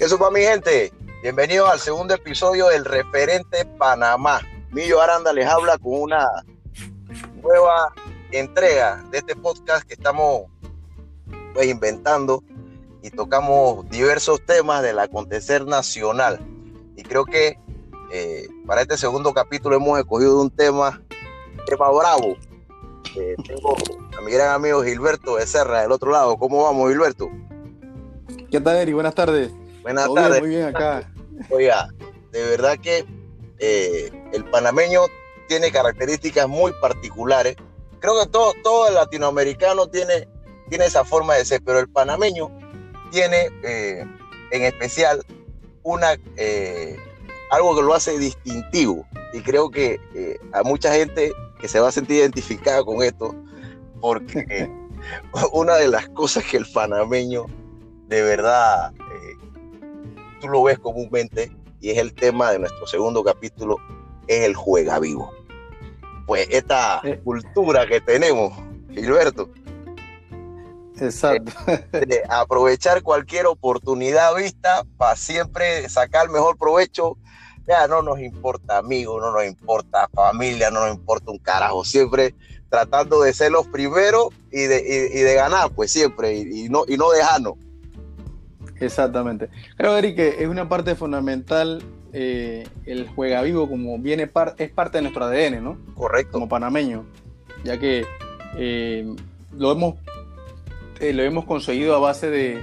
Eso para mi gente. Bienvenidos al segundo episodio del referente Panamá. Millo Aranda les habla con una nueva entrega de este podcast que estamos pues, inventando y tocamos diversos temas del acontecer nacional. Y creo que eh, para este segundo capítulo hemos escogido un tema, tema bravo. Eh, tengo a mi gran amigo Gilberto Becerra del otro lado. ¿Cómo vamos, Gilberto? ¿Qué tal, Eri? Buenas tardes. Buenas tardes. muy bien acá. Oiga, de verdad que eh, el panameño tiene características muy particulares. Creo que todo, todo el latinoamericano tiene, tiene esa forma de ser, pero el panameño tiene eh, en especial una, eh, algo que lo hace distintivo. Y creo que a mucha gente que se va a sentir identificada con esto, porque una de las cosas que el panameño de verdad tú lo ves comúnmente, y es el tema de nuestro segundo capítulo, es el juega vivo. Pues esta eh. cultura que tenemos, Gilberto. Exacto. De, aprovechar cualquier oportunidad vista para siempre sacar mejor provecho. Ya no nos importa amigos, no nos importa familia, no nos importa un carajo. Siempre tratando de ser los primeros y de, de ganar, pues siempre, y, no, y no dejarnos. Exactamente. Creo, Eric, que es una parte fundamental eh, el juega vivo, como viene es parte de nuestro ADN, ¿no? Correcto. Como panameño, ya que eh, lo, hemos, eh, lo hemos conseguido a base de,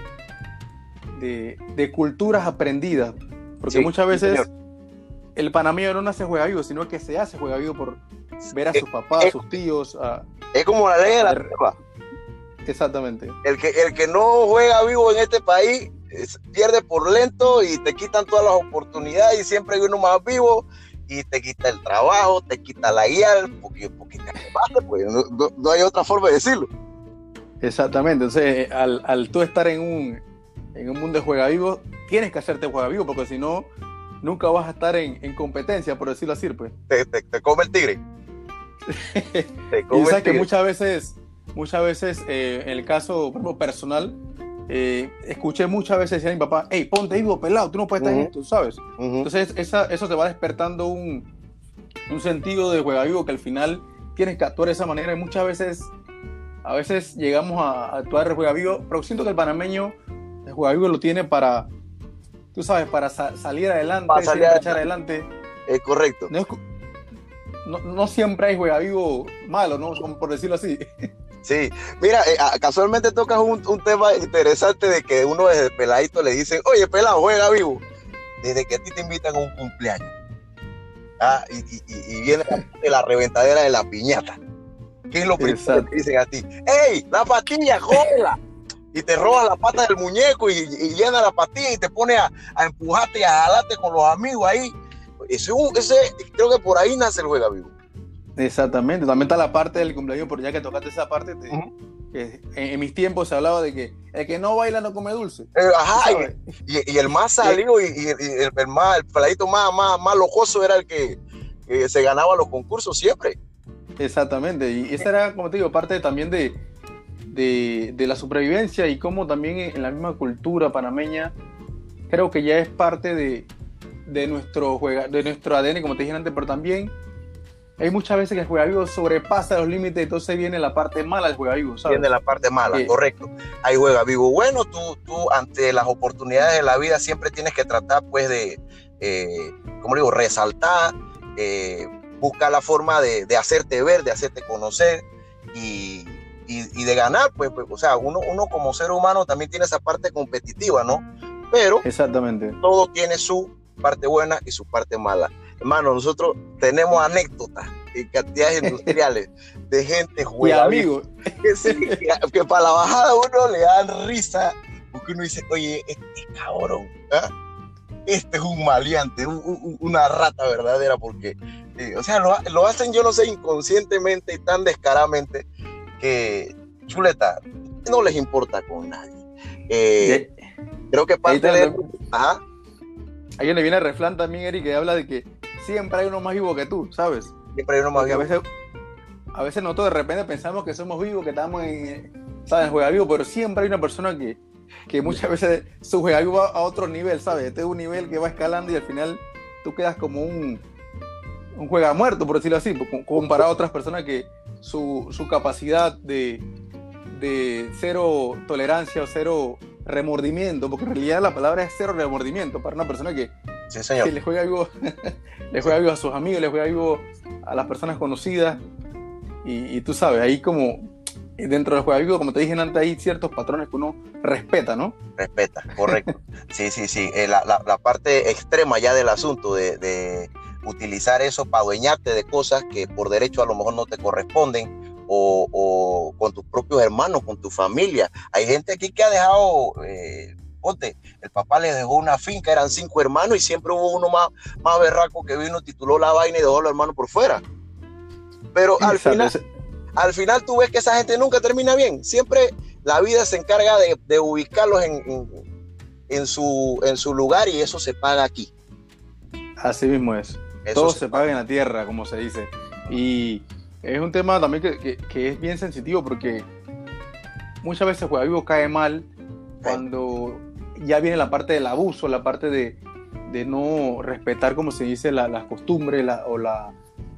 de, culturas aprendidas. Porque muchas veces el panameño no nace juega vivo, sino que se hace juega vivo por ver a sus papás, a sus tíos. es como la ley de la Exactamente. El que, el que no juega vivo en este país pierde por lento y te quitan todas las oportunidades y siempre hay uno más vivo y te quita el trabajo, te quita la guía, porque, porque te pues, no, hay otra forma de decirlo. Exactamente, entonces al, al tú estar en un, en un mundo de juega vivo, tienes que hacerte juega vivo, porque si no, nunca vas a estar en, en competencia, por decirlo así, pues. Te, te, come el tigre. te come y sabes que muchas veces, muchas veces, eh, en el caso personal, eh, escuché muchas veces decir a mi papá, hey, ponte vivo pelado, tú no puedes estar en esto, ¿sabes? Entonces eso te va despertando un, un sentido de juega vivo que al final tienes que actuar de esa manera y muchas veces, a veces llegamos a, actuar de juega vivo, pero siento que el panameño, el juega vivo lo tiene para, tú sabes, para salir adelante, para salir echar adelante. Es correcto. No, no, siempre hay juega vivo malo, ¿no? Por decirlo así. Sí, mira, eh, casualmente tocas un, tema interesante de que uno desde peladito le dicen, oye, pelado, juega vivo. Desde que a ti te invitan a un cumpleaños. Ah, y, viene la, reventadera de la piñata. ¿Qué es lo primero que te dicen a ti? ¡Ey, la patilla, jódela! y te roba la pata del muñeco y, llena la patilla y te pone a, empujarte y a jalarte con los amigos ahí. Ese, ese, creo que por ahí nace el juega vivo. Exactamente, también está la parte del cumpleaños, pero ya que tocaste esa parte, en, mis tiempos se hablaba de que el que no baila no come dulce. Eh, ajá, y, el más salido y, el, más, el peladito más, más, más locoso era el que se ganaba los concursos siempre. Exactamente, y esa era, como te digo, parte también de, de, la supervivencia y como también en la misma cultura panameña, creo que ya es parte de, de, nuestro, de nuestro ADN, como te dije antes, pero también hay muchas veces que el juega vivo sobrepasa los límites, entonces viene la parte mala del juega vivo, ¿sabes? Viene la parte mala, correcto. Hay juega vivo bueno, tú, tú ante las oportunidades de la vida siempre tienes que tratar, pues, de, eh, como digo, resaltar, eh, buscar la forma de, hacerte ver, de hacerte conocer y, de ganar, pues, pues, o sea, uno, uno como ser humano también tiene esa parte competitiva, ¿no? Pero Exactamente. todo tiene su parte buena y su parte mala. Hermano, nosotros tenemos anécdotas y cantidades industriales de gente juega amigos que, para la bajada uno le dan risa porque uno dice, oye, este cabrón, ¿ah? este es un maleante, una rata verdadera, porque, eh, o sea, lo, hacen, yo no sé, inconscientemente y tan descaradamente que, chuleta, no les importa con nadie. Eh, creo que parte de... Ajá. Ahí le viene el refrán también, Eric, que habla de que siempre hay uno más vivo que tú, ¿sabes? Siempre hay uno más vivo. A veces, a veces nosotros de repente pensamos que somos vivos, que estamos en, ¿sabes? Juega vivo, pero siempre hay una persona que, que muchas veces su juego va a otro nivel, ¿sabes? Este es un nivel que va escalando y al final tú quedas como un, un juega muerto, por decirlo así, comparado a otras personas que su, su capacidad de, de cero tolerancia o cero remordimiento, porque en realidad la palabra es cero remordimiento para una persona que, le juega algo, le juega algo a sus amigos, le juega algo a las personas conocidas. Y, tú sabes, ahí como dentro del juego vivo, como te dije antes, hay ciertos patrones que uno respeta, ¿no? Respeta, correcto. sí, sí, sí. Eh, la, la, parte extrema ya del asunto de, de utilizar eso para adueñarte de cosas que por derecho a lo mejor no te corresponden o, con tus propios hermanos, con tu familia. Hay gente aquí que ha dejado, eh, el papá le dejó una finca, eran cinco hermanos y siempre hubo uno más, más berraco que vino, tituló la vaina y dejó a los hermanos por fuera. Pero al final, al final tú ves que esa gente nunca termina bien. Siempre la vida se encarga de, ubicarlos en, en, su, en su lugar y eso se paga aquí. Así mismo es. Todo se, paga en la tierra, como se dice. Y es un tema también que, que, es bien sensitivo porque muchas veces Juega Vivo cae mal cuando ya viene la parte del abuso, la parte de, de no respetar, como se dice, las costumbres o, la,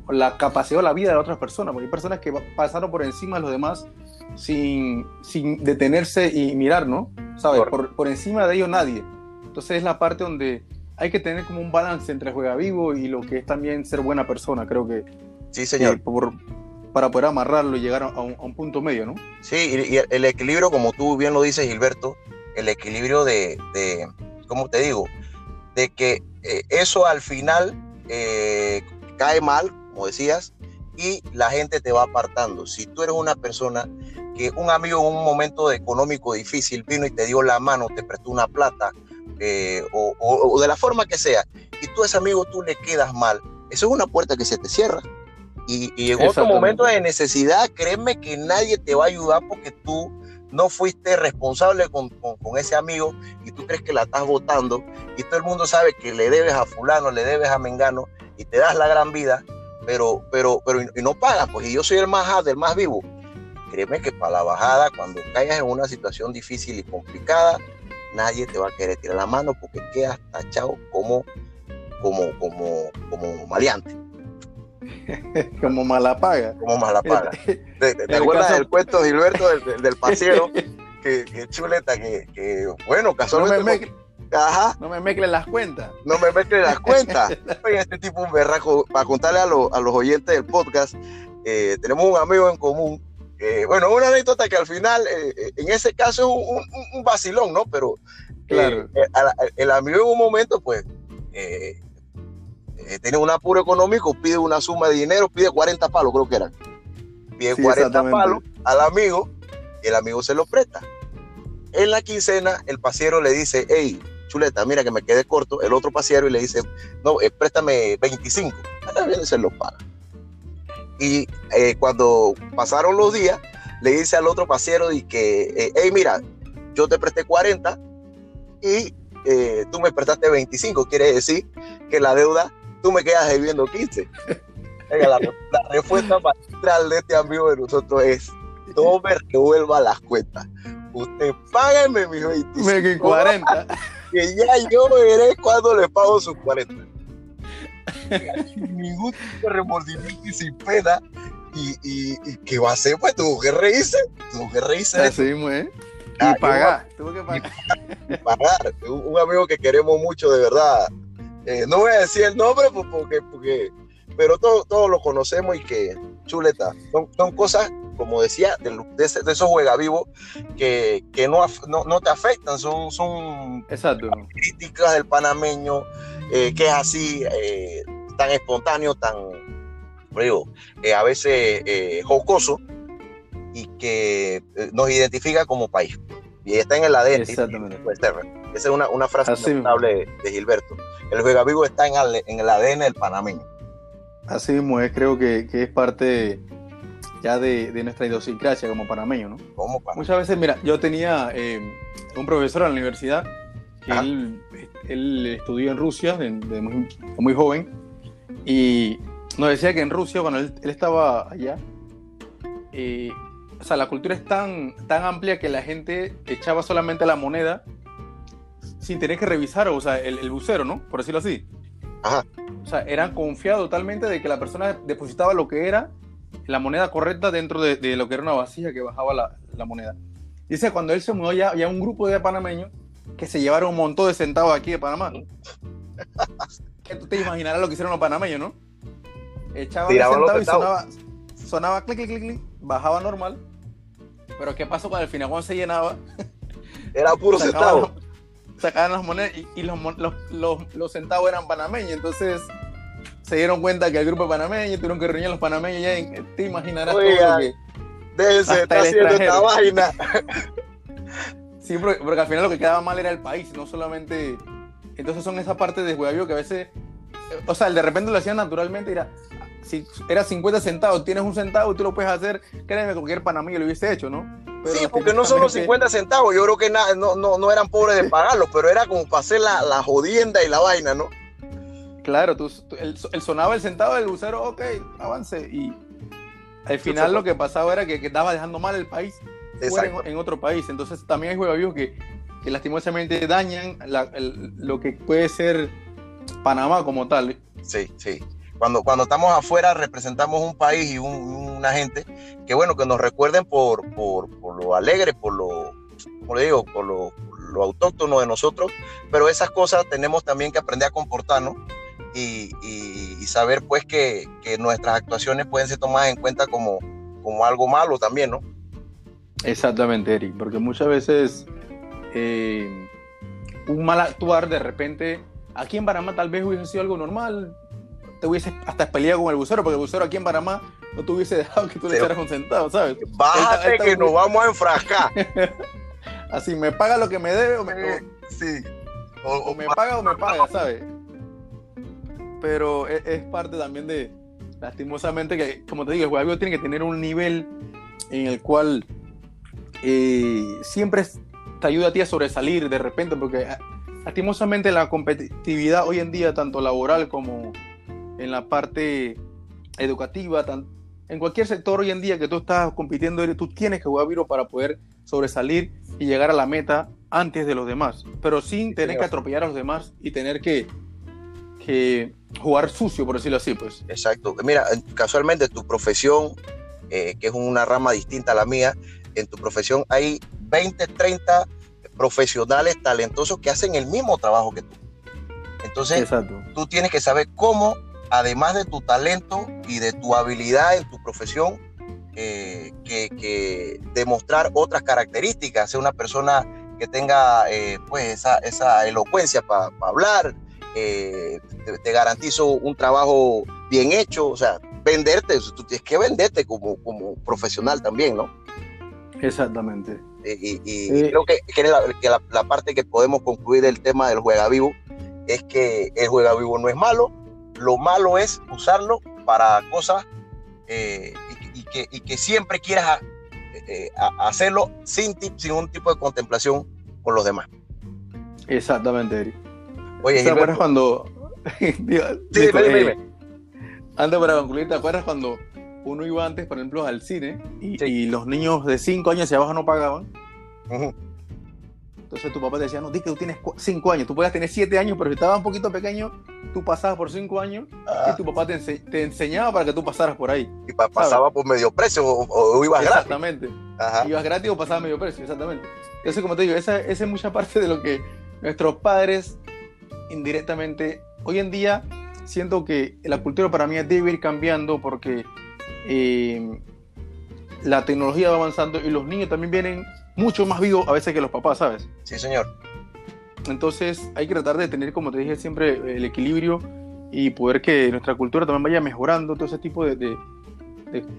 la capacidad o la vida de otras personas. Porque hay personas que pasaron por encima de los demás sin, sin detenerse y mirar, ¿no? ¿Sabes? Por, por, encima de ellos nadie. Entonces es la parte donde hay que tener como un balance entre juega vivo y lo que es también ser buena persona. Creo que Sí, señor. para poder amarrarlo y llegar a un, punto medio, ¿no? Sí, y, el equilibrio, como tú bien lo dices, Gilberto, el equilibrio de, de ¿cómo te digo? De que eh, eso al final eh, cae mal, como decías, y la gente te va apartando. Si tú eres una persona que un amigo en un momento económico difícil vino y te dio la mano, te prestó una plata, eh, o, o, de la forma que sea, y tú a ese amigo tú le quedas mal, eso es una puerta que se te cierra. Y, en otro momento de necesidad, créeme que nadie te va a ayudar porque tú no fuiste responsable con, ese amigo y tú crees que la estás votando y todo el mundo sabe que le debes a fulano, le debes a Mengano y te das la gran vida, pero, pero, pero y no pagas, pues y yo soy el más el más vivo. Créeme que para la bajada, cuando caigas en una situación difícil y complicada, nadie te va a querer tirar la mano porque quedas tachado como, como, como, como maleante. Como malapaga. Como malapaga. ¿Te, te, acuerdas del cuento de Gilberto del, del paseo? que, chuleta, que, bueno, casualmente. No me, mezclen las cuentas. No me mezclen las cuentas. Oye, este tipo un berraco, para contarle a, a los oyentes del podcast, eh, tenemos un amigo en común. bueno, una anécdota que al final, eh, eh, en ese caso es un, un, vacilón, ¿no? Pero claro. el amigo en un momento, pues, eh, tiene un apuro económico, pide una suma de dinero, pide 40 palos, creo que eran. Pide 40 palos al amigo y el amigo se lo presta. En la quincena, el pasiero le dice, hey, chuleta, mira que me quedé corto. El otro pasiero y le dice, no, eh, préstame 25. También se lo paga. Y eh, cuando pasaron los días, le dice al otro pasiero y que, hey, mira, yo te presté 40 y tú me prestaste 25. Quiere decir que la deuda tú me quedas debiendo 15. la, respuesta magistral de este amigo de nosotros es, no me revuelva las cuentas. Usted págame mis 25. 40. Que ya yo veré cuando le pago sus 40. Sin ningún tipo de remordimiento y sin pena. Y, y, y, ¿qué va a hacer? Pues tuvo que reírse. Tuvo que reírse. Así mismo, ¿eh? Y pagar. Tuvo que pagar. Y pagar. un amigo que queremos mucho, de verdad eh, no voy a decir el nombre pues, porque, porque pero todos todo lo conocemos y que chuleta. Son, son cosas, como decía, de, de, esos juegavivos que, que no, no, te afectan, son, son críticas del panameño, eh, que es así, eh, tan espontáneo, tan, digo, a veces jocoso y que nos identifica como país. Y está en el ADN. Exactamente. Esa es una, una frase notable de Gilberto el Vega Vivo está en el, en el ADN del panameño. Así mismo es, creo que, que es parte ya de, de, nuestra idiosincrasia como panameño, ¿no? Como Muchas veces, mira, yo tenía eh, un profesor en la universidad que él, él, estudió en Rusia de, muy, muy, joven y nos decía que en Rusia, cuando él, estaba allá, eh, o sea, la cultura es tan, tan amplia que la gente echaba solamente la moneda sin tener que revisar, o sea, el, el bucero, ¿no? Por decirlo así. Ajá. O sea, eran confiados totalmente de que la persona depositaba lo que era la moneda correcta dentro de, de lo que era una vasija que bajaba la, la, moneda. Dice, cuando él se mudó ya, ya un grupo de panameños que se llevaron un montón de centavos aquí de Panamá. que tú te imaginarás lo que hicieron los panameños, ¿no? Echaban el centavo y sonaba, sonaba clic, clic, clic, clic, bajaba normal. Pero ¿qué pasó cuando al final cuando se llenaba? Era puro centavo sacaban las monedas y, los, los, los, centavos eran panameños. Entonces se dieron cuenta que el grupo panameño tuvieron que reunir a los panameños. Ya te imaginarás todo lo que. Déjense, está haciendo esta vaina. sí, porque, al final lo que quedaba mal era el país, no solamente. Entonces son esa parte de juego que a veces. O sea, de repente lo hacían naturalmente. Era, si era 50 centavos, tienes un centavo, tú lo puedes hacer. Créeme, cualquier panameño lo hubiese hecho, ¿no? Sí, porque no son los 50 centavos, yo creo que no, no, no, eran pobres de pagarlo, pero era como para hacer la, la jodienda y la vaina, ¿no? Claro, tú, el, sonaba el centavo del bucero, ok, avance. Y al final lo que pasaba era que, que estaba dejando mal el país en, en, otro país. Entonces también hay juegos que, que lastimosamente dañan lo que puede ser Panamá como tal. Sí, sí. Cuando, cuando estamos afuera representamos un país y una gente que bueno, que nos recuerden por lo alegre, por lo, como le digo, por lo, lo, autóctono de nosotros, pero esas cosas tenemos también que aprender a comportarnos y, y, saber pues que, que, nuestras actuaciones pueden ser tomadas en cuenta como, como algo malo también, ¿no? Exactamente, Eric, porque muchas veces eh, un mal actuar de repente, aquí en Panamá tal vez hubiese sido algo normal, te hubiese hasta peleado con el bucero, porque el bucero aquí en Panamá no te hubiese dejado que tú le echaras un centavo, ¿sabes? Bájate que nos vamos a enfrascar. Así, me paga lo que me debe o me. sí. O, me paga o me paga, ¿sabes? Pero es, parte también de, lastimosamente, que, como te digo, el juego tiene que tener un nivel en el cual eh, siempre te ayuda a ti a sobresalir de repente, porque ah, lastimosamente la competitividad hoy en día, tanto laboral como en la parte educativa, en cualquier sector hoy en día que tú estás compitiendo, tú tienes que jugar viro para poder sobresalir y llegar a la meta antes de los demás, pero sin tener que atropellar a los demás y tener que, que jugar sucio, por decirlo así, pues. Exacto. Mira, casualmente tu profesión, eh, que es una rama distinta a la mía, en tu profesión hay 20, 30 profesionales talentosos que hacen el mismo trabajo que tú. Entonces, tú tienes que saber cómo además de tu talento y de tu habilidad en tu profesión, eh, que, demostrar otras características, ser una persona que tenga eh, pues esa, elocuencia para hablar, eh, te, garantizo un trabajo bien hecho, o sea, venderte, tú tienes que venderte como, como profesional también, ¿no? Exactamente. Y, creo que, la, la, parte que podemos concluir del tema del juega vivo es que el juega vivo no es malo, lo malo es usarlo para cosas eh, y, que, siempre quieras eh, eh, hacerlo sin, sin un tipo de contemplación con los demás. Exactamente, Eric. Oye, ¿te acuerdas cuando... sí, Antes para concluir, ¿te acuerdas cuando uno iba antes, por ejemplo, al cine y, los niños de 5 años hacia abajo no pagaban? Entonces tu papá te decía, no, di que tú tienes 5 años, tú puedes tener 7 años, pero si estabas un poquito pequeño, tú pasabas por 5 años y ah. tu papá te, enseñaba para que tú pasaras por ahí. Y pasaba por medio precio o, ibas gratis. Exactamente. Ibas gratis o pasabas medio precio, exactamente. Entonces, como te digo, esa, esa es mucha parte de lo que nuestros padres indirectamente, hoy en día siento que la cultura para mí debe ir cambiando porque eh, la tecnología va avanzando y los niños también vienen mucho más vivo a veces que los papás, ¿sabes? Sí, señor. Entonces hay que tratar de tener, como te dije siempre, el equilibrio y poder que nuestra cultura también vaya mejorando todo ese tipo de, de,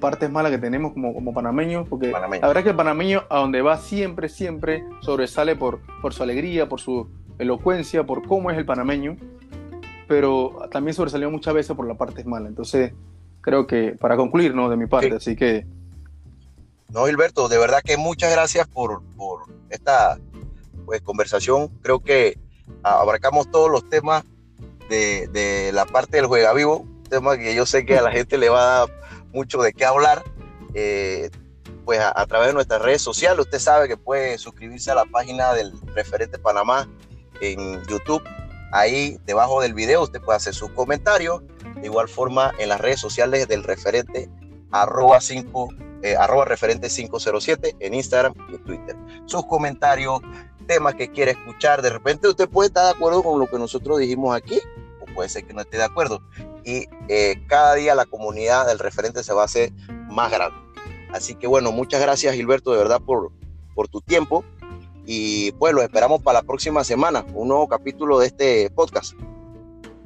partes malas que tenemos como, como panameños, porque la verdad es que el panameño a donde va siempre, siempre sobresale por, por su alegría, por su elocuencia, por cómo es el panameño, pero también sobresalió muchas veces por la parte mala. Entonces creo que para concluir, ¿no? De mi parte, así que no, Gilberto, de verdad que muchas gracias por, esta pues, conversación. Creo que abarcamos todos los temas de, la parte del juega vivo, tema que yo sé que a la gente le va a dar mucho de qué hablar. Eh, pues a, través de nuestras redes sociales. Usted sabe que puede suscribirse a la página del referente Panamá en YouTube. Ahí debajo del video usted puede hacer sus comentarios. De igual forma en las redes sociales del referente arroba 5 eh, arroba referente 507 en Instagram y Twitter. Sus comentarios, temas que quiere escuchar. De repente usted puede estar de acuerdo con lo que nosotros dijimos aquí o puede ser que no esté de acuerdo. Y eh, cada día la comunidad del referente se va a hacer más grande. Así que bueno, muchas gracias Gilberto de verdad por, por tu tiempo y pues lo esperamos para la próxima semana, un nuevo capítulo de este podcast.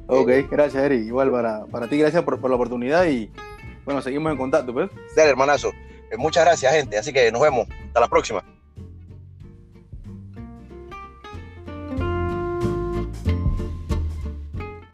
Ok, gracias Eri, igual para, para ti, gracias por, por, la oportunidad y bueno, seguimos en contacto, pues. Dale, hermanazo. Eh, muchas gracias, gente, así que nos vemos, hasta la próxima.